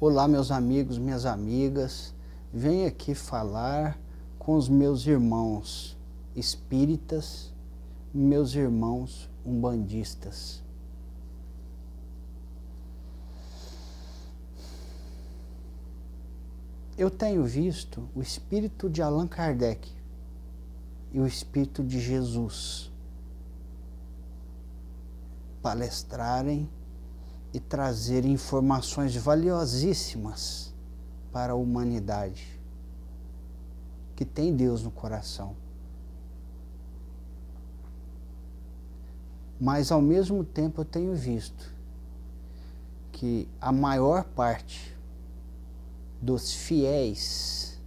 Olá, meus amigos, minhas amigas. Venho aqui falar com os meus irmãos espíritas, meus irmãos umbandistas. Eu tenho visto o espírito de Allan Kardec e o espírito de Jesus palestrarem e trazer informações valiosíssimas para a humanidade que tem Deus no coração. Mas ao mesmo tempo eu tenho visto que a maior parte dos fiéis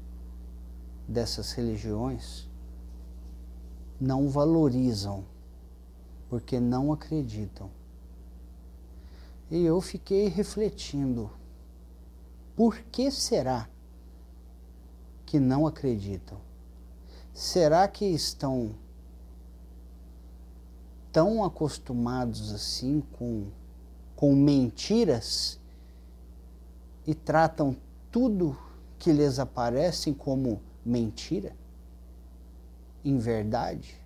dessas religiões não valorizam porque não acreditam. E eu fiquei refletindo: por que será que não acreditam? Será que estão tão acostumados assim com, com mentiras e tratam tudo que lhes aparece como mentira? Em verdade?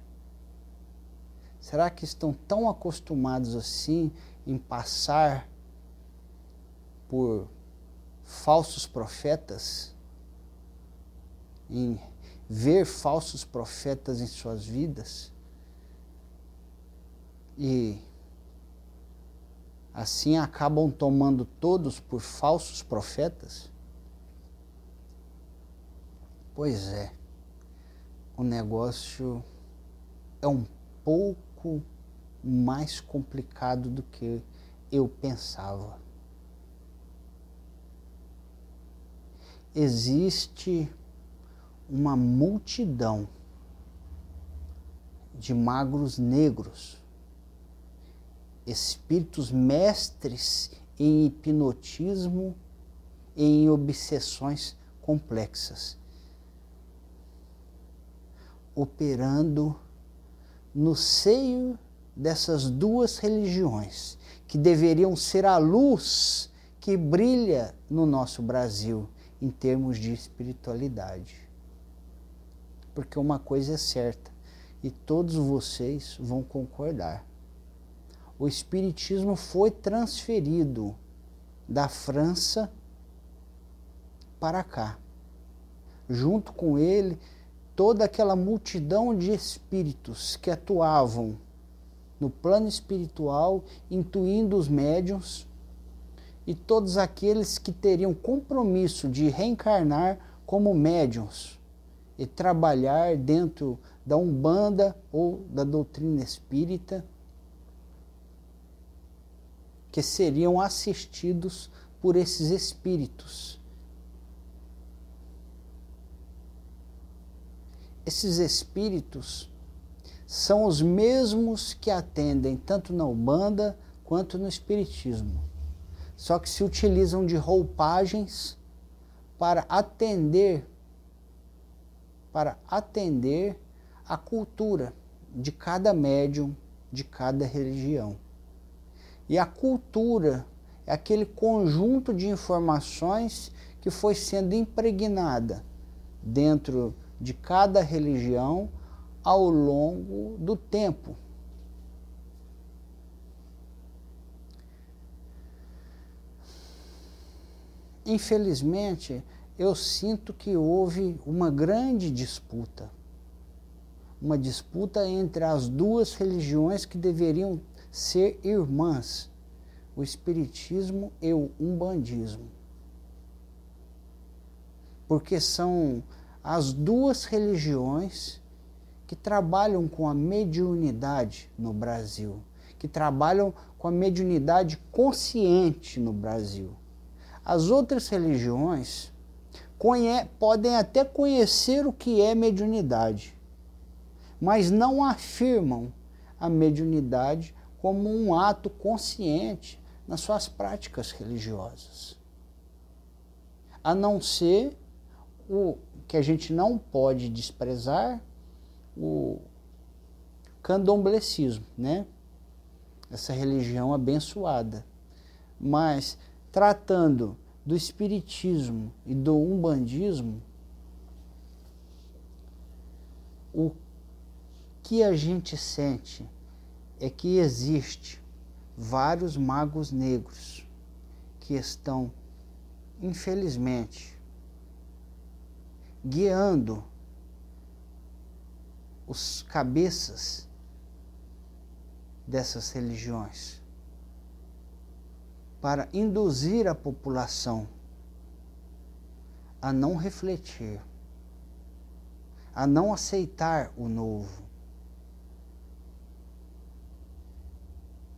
Será que estão tão acostumados assim em passar por falsos profetas, em ver falsos profetas em suas vidas e assim acabam tomando todos por falsos profetas? Pois é, o negócio é um pouco mais complicado do que eu pensava. Existe uma multidão de magros negros, espíritos mestres em hipnotismo e em obsessões complexas, operando no seio dessas duas religiões, que deveriam ser a luz que brilha no nosso Brasil em termos de espiritualidade. Porque uma coisa é certa, e todos vocês vão concordar. O Espiritismo foi transferido da França para cá. Junto com ele, toda aquela multidão de espíritos que atuavam no plano espiritual, intuindo os médiums e todos aqueles que teriam compromisso de reencarnar como médiums e trabalhar dentro da Umbanda ou da doutrina espírita, que seriam assistidos por esses espíritos. Esses espíritos são os mesmos que atendem tanto na Umbanda quanto no Espiritismo. Só que se utilizam de roupagens para atender para atender a cultura de cada médium, de cada religião. E a cultura é aquele conjunto de informações que foi sendo impregnada dentro de cada religião ao longo do tempo. Infelizmente, eu sinto que houve uma grande disputa. Uma disputa entre as duas religiões que deveriam ser irmãs, o Espiritismo e o Umbandismo. Porque são as duas religiões que trabalham com a mediunidade no Brasil, que trabalham com a mediunidade consciente no Brasil. As outras religiões podem até conhecer o que é mediunidade, mas não afirmam a mediunidade como um ato consciente nas suas práticas religiosas. A não ser o que a gente não pode desprezar, o candomblecismo, né? Essa religião abençoada. Mas tratando do espiritismo e do umbandismo, o que a gente sente é que existe vários magos negros que estão, infelizmente, guiando os cabeças dessas religiões para induzir a população a não refletir, a não aceitar o novo.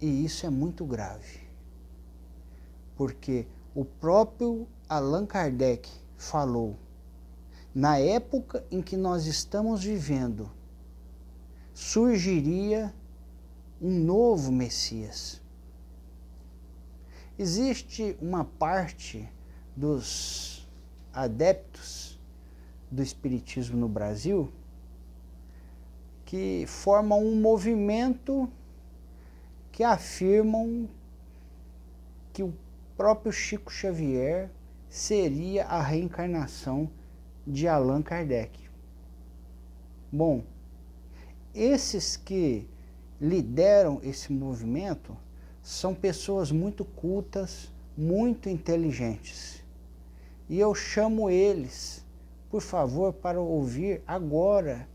E isso é muito grave, porque o próprio Allan Kardec falou, na época em que nós estamos vivendo, surgiria um novo Messias. Existe uma parte dos adeptos do Espiritismo no Brasil que formam um movimento que afirmam que o próprio Chico Xavier seria a reencarnação de Allan Kardec. Bom, esses que lideram esse movimento são pessoas muito cultas, muito inteligentes. E eu chamo eles, por favor, para ouvir agora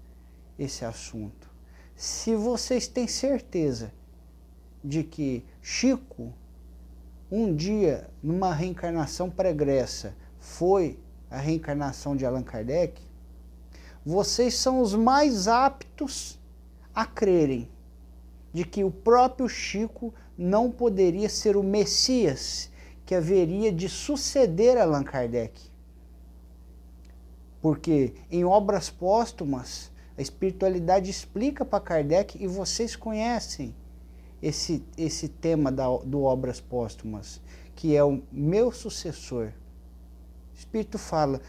esse assunto. Se vocês têm certeza de que Chico, um dia, numa reencarnação pregressa, foi a reencarnação de Allan Kardec, vocês são os mais aptos a crerem de que o próprio Chico não poderia ser o Messias que haveria de suceder Allan Kardec. Porque em obras póstumas, a espiritualidade explica para Kardec, e vocês conhecem esse, esse tema da, do Obras Póstumas, que é o meu sucessor. O Espírito fala: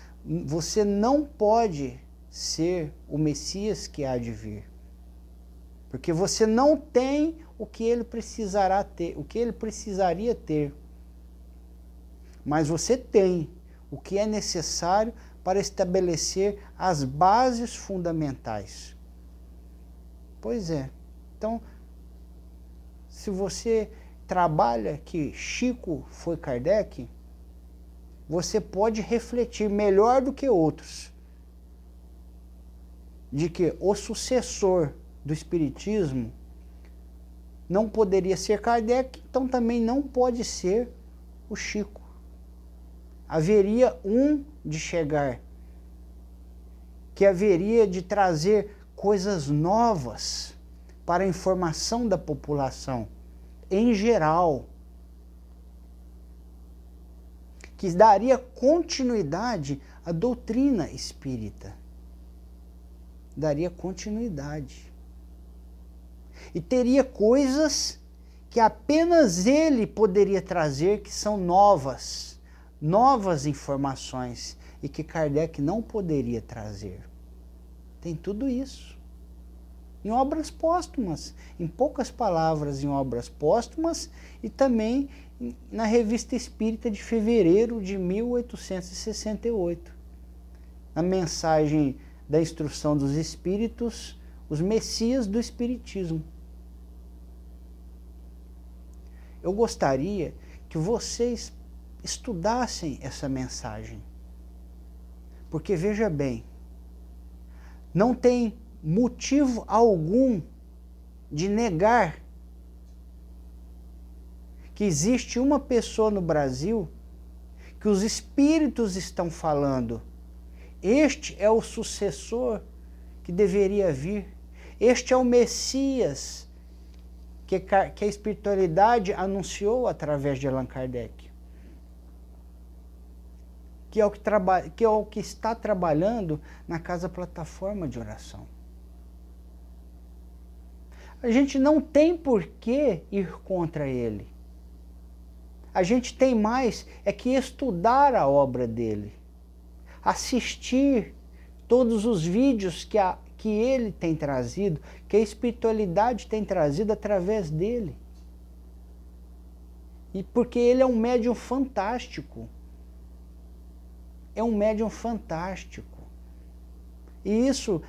você não pode ser o Messias que há de vir. Porque você não tem o que ele precisará ter, o que ele precisaria ter. Mas você tem o que é necessário para estabelecer as bases fundamentais. Pois é. Então, se você trabalha que Chico foi Kardec, você pode refletir melhor do que outros de que o sucessor do Espiritismo não poderia ser Kardec, então também não pode ser o Chico. Haveria um de chegar, que haveria de trazer coisas novas para a informação da população em geral, que daria continuidade à doutrina espírita. Daria continuidade e teria coisas que apenas ele poderia trazer que são novas, novas informações e que Kardec não poderia trazer. Tem tudo isso. Em obras póstumas, em poucas palavras, em obras póstumas e também na Revista Espírita de fevereiro de 1868. Na mensagem da instrução dos espíritos, os messias do espiritismo. eu gostaria que vocês estudassem essa mensagem. Porque veja bem, não tem motivo algum de negar que existe uma pessoa no Brasil que os espíritos estão falando. Este é o sucessor que deveria vir. Este é o Messias que, que a espiritualidade anunciou através de Allan Kardec. Que é, o que, que é o que está trabalhando na casa plataforma de oração. A gente não tem por que ir contra ele. A gente tem mais é que estudar a obra dele, assistir todos os vídeos que a, que ele tem trazido, que a espiritualidade tem trazido através dele. E porque ele é um médium fantástico. é um médium fantástico. E isso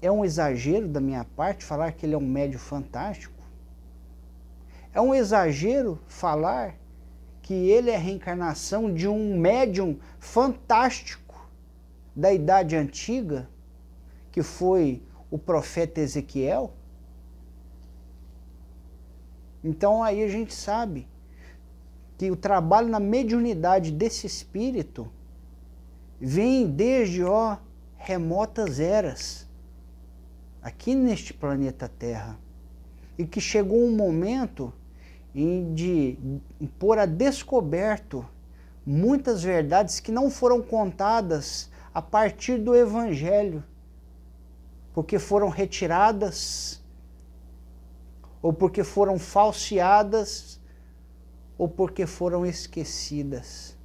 é um exagero da minha parte falar que ele é um médium fantástico? É um exagero falar que ele é a reencarnação de um médium fantástico da Idade Antiga, que foi o profeta Ezequiel? Então aí a gente sabe que o trabalho na mediunidade desse espírito vem desde ó remotas eras aqui neste planeta Terra e que chegou um momento em de pôr a descoberto muitas verdades que não foram contadas a partir do Evangelho, porque foram retiradas ou porque foram falseadas ou porque foram esquecidas.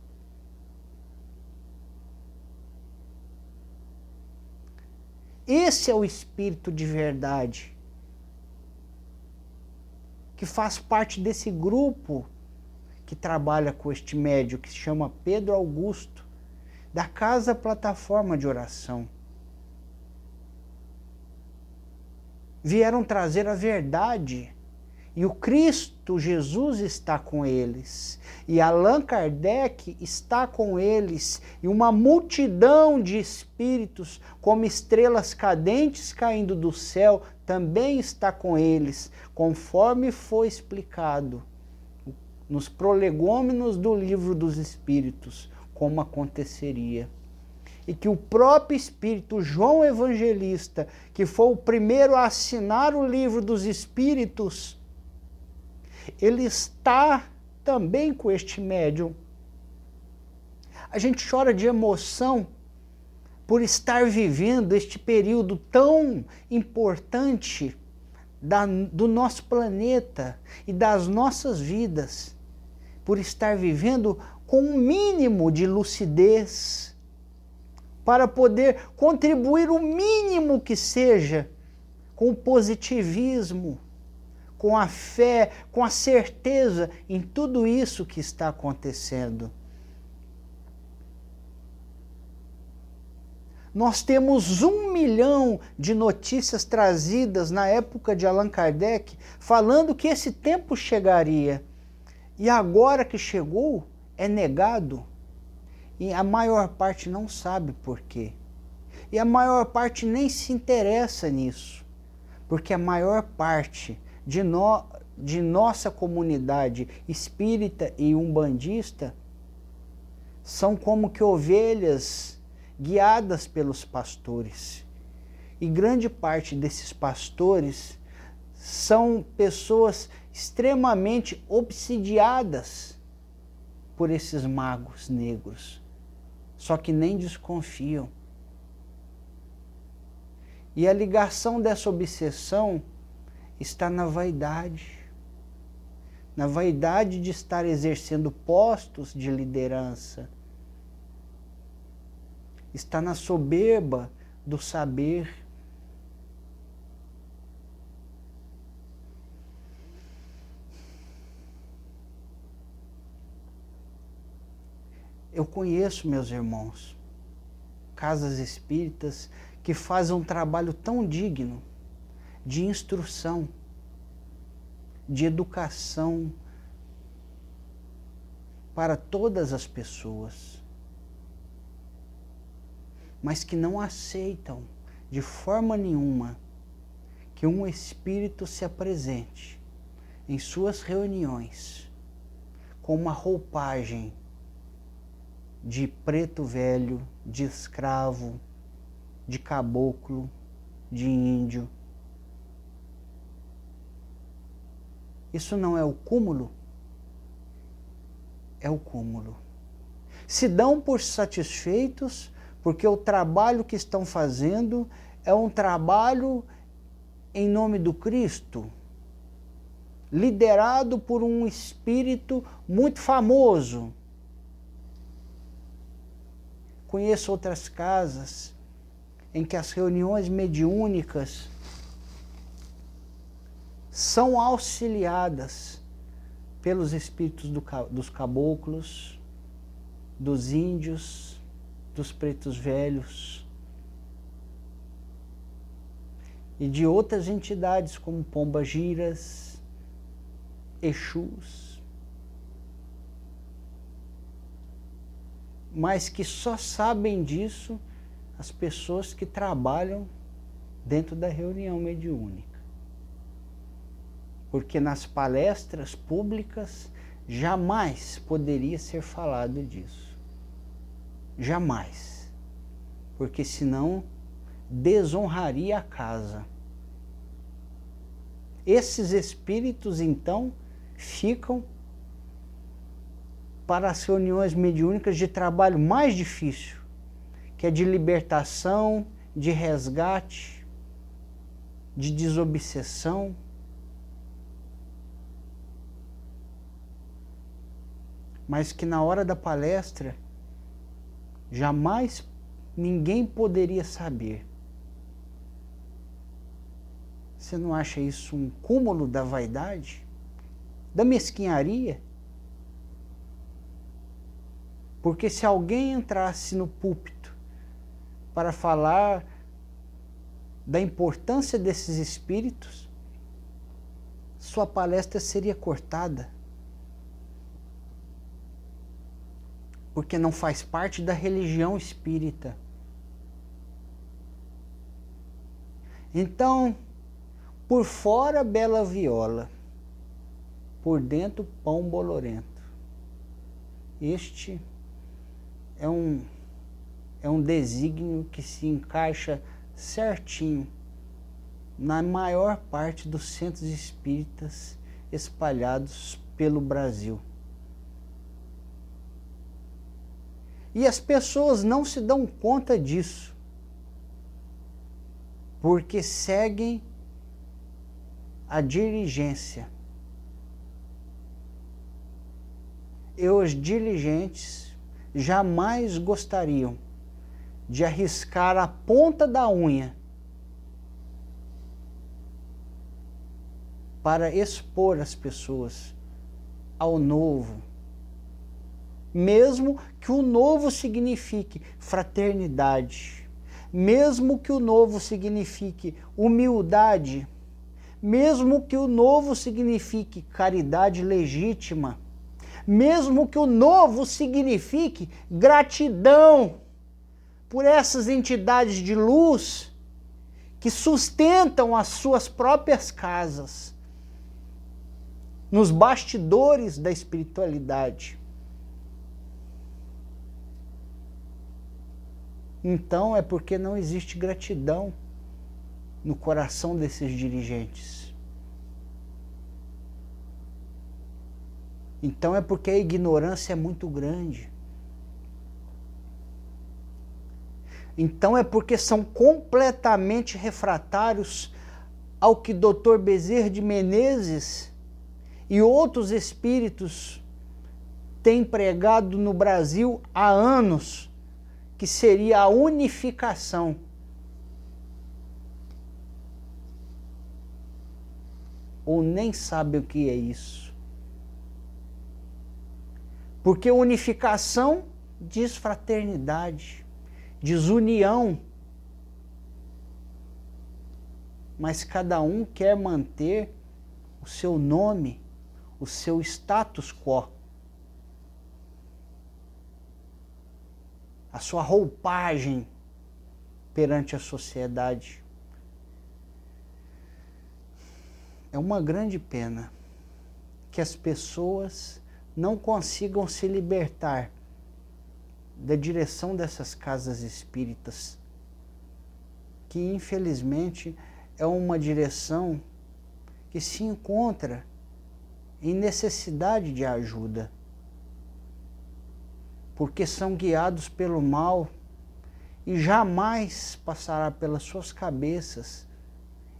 Esse é o espírito de verdade que faz parte desse grupo que trabalha com este médio que se chama Pedro Augusto, da Casa Plataforma de Oração. Vieram trazer a verdade e o Cristo Jesus está com eles. E Allan Kardec está com eles. E uma multidão de espíritos, como estrelas cadentes caindo do céu, também está com eles, conforme foi explicado nos prolegômenos do livro dos Espíritos, como aconteceria. E que o próprio Espírito João Evangelista, que foi o primeiro a assinar o livro dos Espíritos, ele está também com este médium. A gente chora de emoção por estar vivendo este período tão importante da, do nosso planeta e das nossas vidas, por estar vivendo com um mínimo de lucidez, para poder contribuir o mínimo que seja com o positivismo, com a fé, com a certeza em tudo isso que está acontecendo. Nós temos um milhão de notícias trazidas na época de Allan Kardec falando que esse tempo chegaria. E agora que chegou, é negado. E a maior parte não sabe por quê. E a maior parte nem se interessa nisso. Porque a maior parte de, no, de nossa comunidade espírita e umbandista são como que ovelhas guiadas pelos pastores. E grande parte desses pastores são pessoas extremamente obsidiadas por esses magos negros, só que nem desconfiam. E a ligação dessa obsessão está na vaidade. Na vaidade de estar exercendo postos de liderança. Está na soberba do saber. Eu conheço, meus irmãos, casas espíritas que fazem um trabalho tão digno de instrução, de educação para todas as pessoas, mas que não aceitam de forma nenhuma que um espírito se apresente em suas reuniões com uma roupagem de preto velho, de escravo, de caboclo, de índio Isso não é o cúmulo? É o cúmulo. Se dão por satisfeitos porque o trabalho que estão fazendo é um trabalho em nome do Cristo, liderado por um espírito muito famoso. Conheço outras casas em que as reuniões mediúnicas são auxiliadas pelos espíritos do, dos caboclos, dos índios, dos pretos velhos e de outras entidades como Pomba Giras, Exus, mas que só sabem disso as pessoas que trabalham dentro da reunião mediúnica. Porque nas palestras públicas jamais poderia ser falado disso. Jamais. Porque senão desonraria a casa. Esses espíritos então ficam para as reuniões mediúnicas de trabalho mais difícil, que é de libertação, de resgate, de desobsessão. Mas que na hora da palestra jamais ninguém poderia saber. Você não acha isso um cúmulo da vaidade? Da mesquinharia? Porque se alguém entrasse no púlpito para falar da importância desses espíritos, sua palestra seria cortada. Porque não faz parte da religião espírita. Então, por fora, bela viola, por dentro, pão bolorento. Este é um, é um desígnio que se encaixa certinho na maior parte dos centros espíritas espalhados pelo Brasil. E as pessoas não se dão conta disso, porque seguem a dirigência. E os diligentes jamais gostariam de arriscar a ponta da unha para expor as pessoas ao novo. Mesmo que o novo signifique fraternidade, mesmo que o novo signifique humildade, mesmo que o novo signifique caridade legítima, mesmo que o novo signifique gratidão por essas entidades de luz que sustentam as suas próprias casas nos bastidores da espiritualidade. Então é porque não existe gratidão no coração desses dirigentes. Então é porque a ignorância é muito grande. Então é porque são completamente refratários ao que Dr. Bezerra de Menezes e outros espíritos têm pregado no Brasil há anos, que seria a unificação. Ou nem sabem o que é isso. Porque unificação diz fraternidade, diz união. Mas cada um quer manter o seu nome, o seu status quo. A sua roupagem perante a sociedade. É uma grande pena que as pessoas não consigam se libertar da direção dessas casas espíritas, que infelizmente é uma direção que se encontra em necessidade de ajuda, porque são guiados pelo mal e jamais passará pelas suas cabeças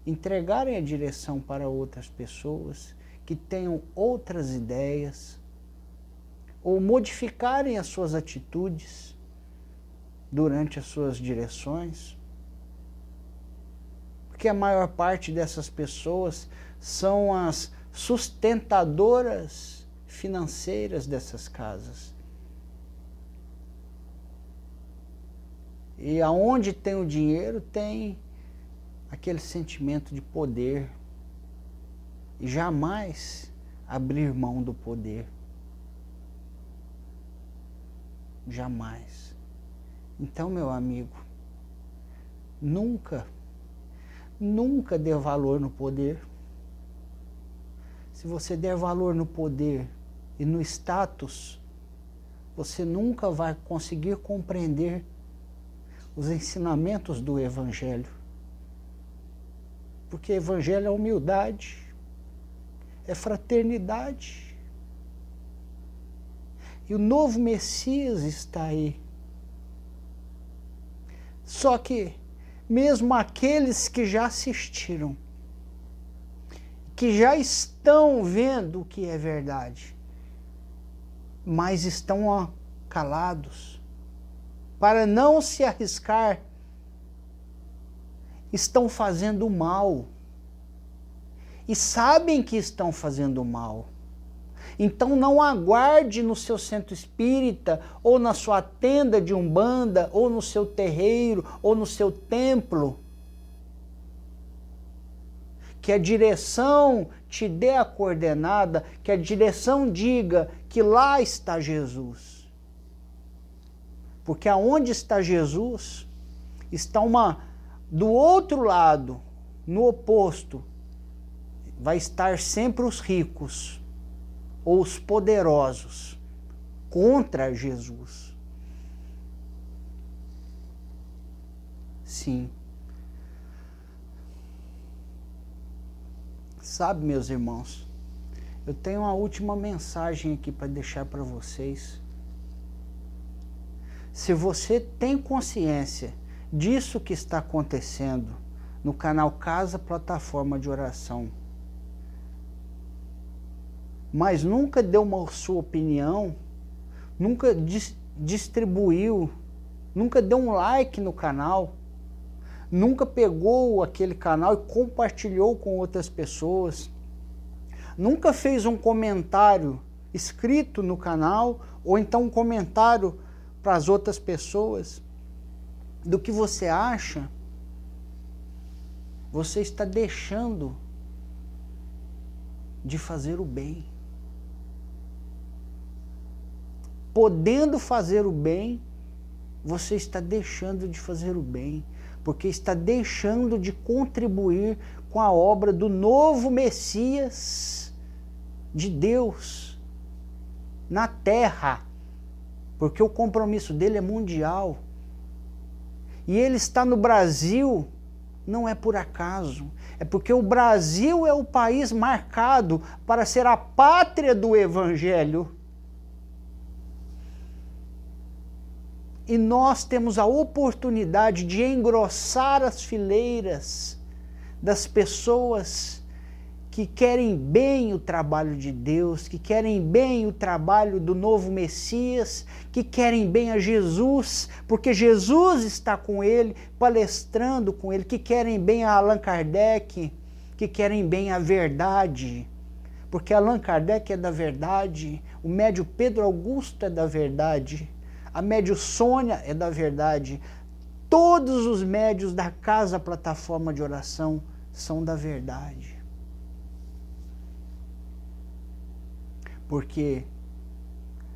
entregarem a direção para outras pessoas que tenham outras ideias ou modificarem as suas atitudes durante as suas direções. Porque a maior parte dessas pessoas são as sustentadoras financeiras dessas casas. E aonde tem o dinheiro, tem aquele sentimento de poder. E jamais abrir mão do poder. Jamais. Então, meu amigo, nunca, nunca dê valor no poder. Se você der valor no poder e no status, você nunca vai conseguir compreender os ensinamentos do Evangelho. Porque Evangelho é humildade, é fraternidade. O novo Messias está aí. Só que, mesmo aqueles que já assistiram, que já estão vendo o que é verdade, mas estão calados, para não se arriscar, estão fazendo mal. E sabem que estão fazendo mal. Então não aguarde no seu centro espírita, ou na sua tenda de umbanda, ou no seu terreiro, ou no seu templo, que a direção te dê a coordenada, que a direção diga que lá está Jesus. Porque aonde está Jesus, está uma do outro lado, no oposto, vai estar sempre os ricos ou os poderosos contra Jesus. Sim. Sabe, meus irmãos, eu tenho uma última mensagem aqui para deixar para vocês. Se você tem consciência disso que está acontecendo no canal Casa Plataforma de Oração, mas nunca deu uma sua opinião, nunca dis distribuiu, nunca deu um like no canal, nunca pegou aquele canal e compartilhou com outras pessoas, nunca fez um comentário escrito no canal ou então um comentário para as outras pessoas do que você acha, você está deixando de fazer o bem. Podendo fazer o bem, você está deixando de fazer o bem porque está deixando de contribuir com a obra do novo Messias de Deus na terra, porque o compromisso dele é mundial. E ele está no Brasil não é por acaso, é porque o Brasil é o país marcado para ser a pátria do Evangelho. E nós temos a oportunidade de engrossar as fileiras das pessoas que querem bem o trabalho de Deus, que querem bem o trabalho do novo Messias, que querem bem a Jesus, porque Jesus está com ele, palestrando com ele, que querem bem a Allan Kardec, que querem bem a verdade, porque Allan Kardec é da verdade, o médio Pedro Augusto é da verdade a médio Sônia é da verdade. Todos os médios da casa plataforma de oração são da verdade. Porque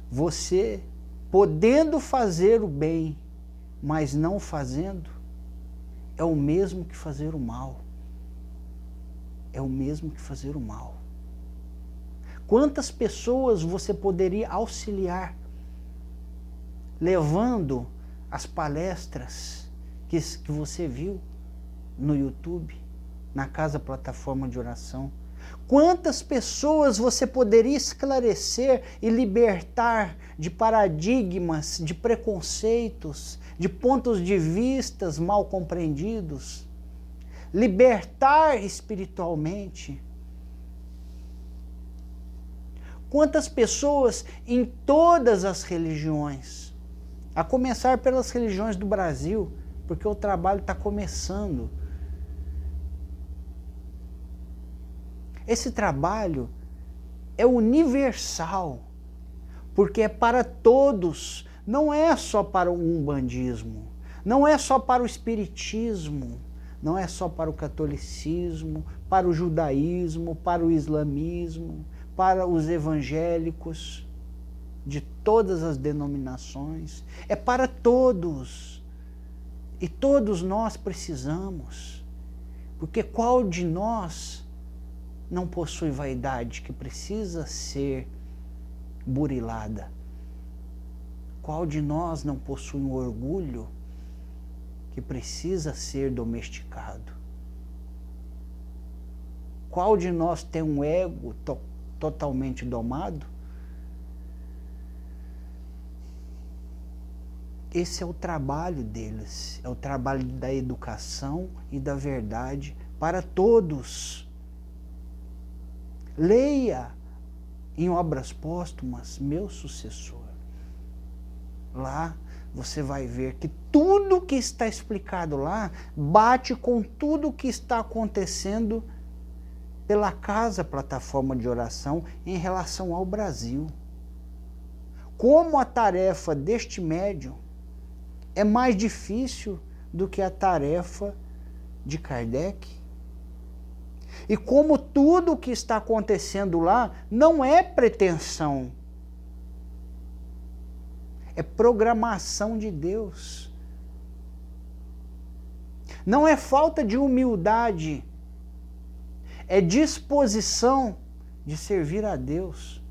você, podendo fazer o bem, mas não fazendo, é o mesmo que fazer o mal. É o mesmo que fazer o mal. Quantas pessoas você poderia auxiliar levando as palestras que, que você viu no YouTube, na casa plataforma de oração. Quantas pessoas você poderia esclarecer e libertar de paradigmas, de preconceitos, de pontos de vistas mal compreendidos? Libertar espiritualmente. Quantas pessoas em todas as religiões a começar pelas religiões do Brasil, porque o trabalho está começando. Esse trabalho é universal, porque é para todos, não é só para o umbandismo, não é só para o espiritismo, não é só para o catolicismo, para o judaísmo, para o islamismo, para os evangélicos de todas as denominações, é para todos. E todos nós precisamos. Porque qual de nós não possui vaidade que precisa ser burilada? Qual de nós não possui um orgulho que precisa ser domesticado? Qual de nós tem um ego to totalmente domado? Esse é o trabalho deles, é o trabalho da educação e da verdade para todos. Leia em obras póstumas meu sucessor. Lá você vai ver que tudo que está explicado lá bate com tudo que está acontecendo pela casa plataforma de oração em relação ao Brasil. Como a tarefa deste médium é mais difícil do que a tarefa de Kardec. E como tudo o que está acontecendo lá não é pretensão, é programação de Deus. Não é falta de humildade, é disposição de servir a Deus.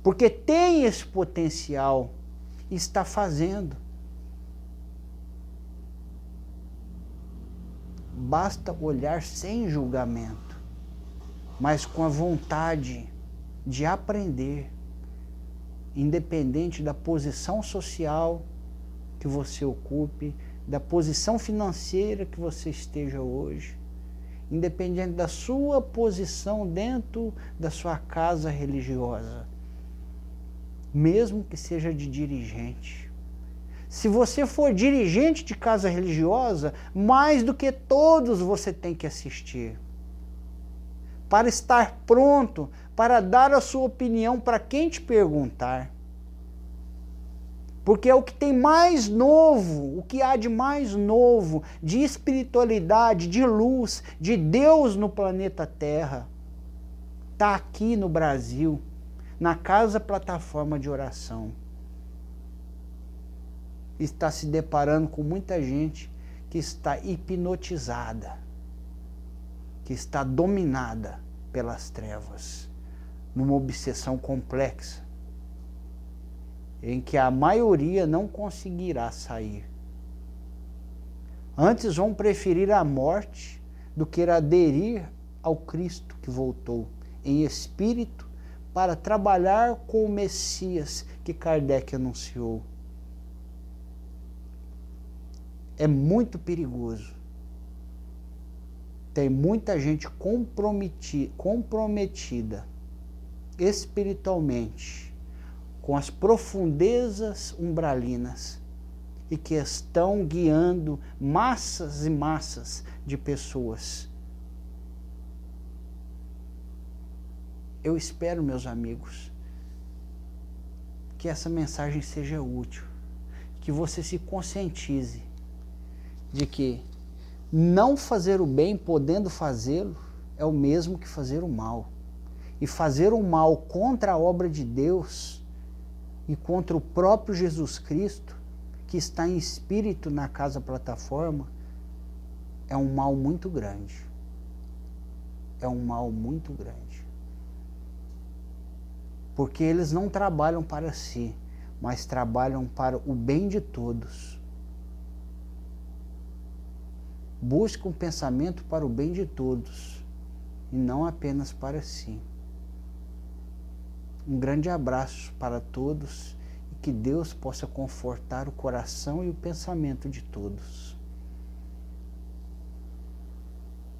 Porque tem esse potencial está fazendo. Basta olhar sem julgamento, mas com a vontade de aprender, independente da posição social que você ocupe, da posição financeira que você esteja hoje, independente da sua posição dentro da sua casa religiosa mesmo que seja de dirigente. Se você for dirigente de casa religiosa, mais do que todos você tem que assistir. Para estar pronto para dar a sua opinião para quem te perguntar. Porque é o que tem mais novo, o que há de mais novo, de espiritualidade, de luz, de Deus no planeta Terra, está aqui no Brasil na casa plataforma de oração. Está se deparando com muita gente que está hipnotizada, que está dominada pelas trevas, numa obsessão complexa, em que a maioria não conseguirá sair. Antes vão preferir a morte do que aderir ao Cristo que voltou em espírito para trabalhar com o Messias que Kardec anunciou. É muito perigoso. Tem muita gente comprometida, espiritualmente com as profundezas umbralinas e que estão guiando massas e massas de pessoas Eu espero, meus amigos, que essa mensagem seja útil, que você se conscientize de que não fazer o bem, podendo fazê-lo, é o mesmo que fazer o mal. E fazer o mal contra a obra de Deus e contra o próprio Jesus Cristo, que está em espírito na casa plataforma, é um mal muito grande. É um mal muito grande porque eles não trabalham para si, mas trabalham para o bem de todos. Busca um pensamento para o bem de todos e não apenas para si. Um grande abraço para todos e que Deus possa confortar o coração e o pensamento de todos.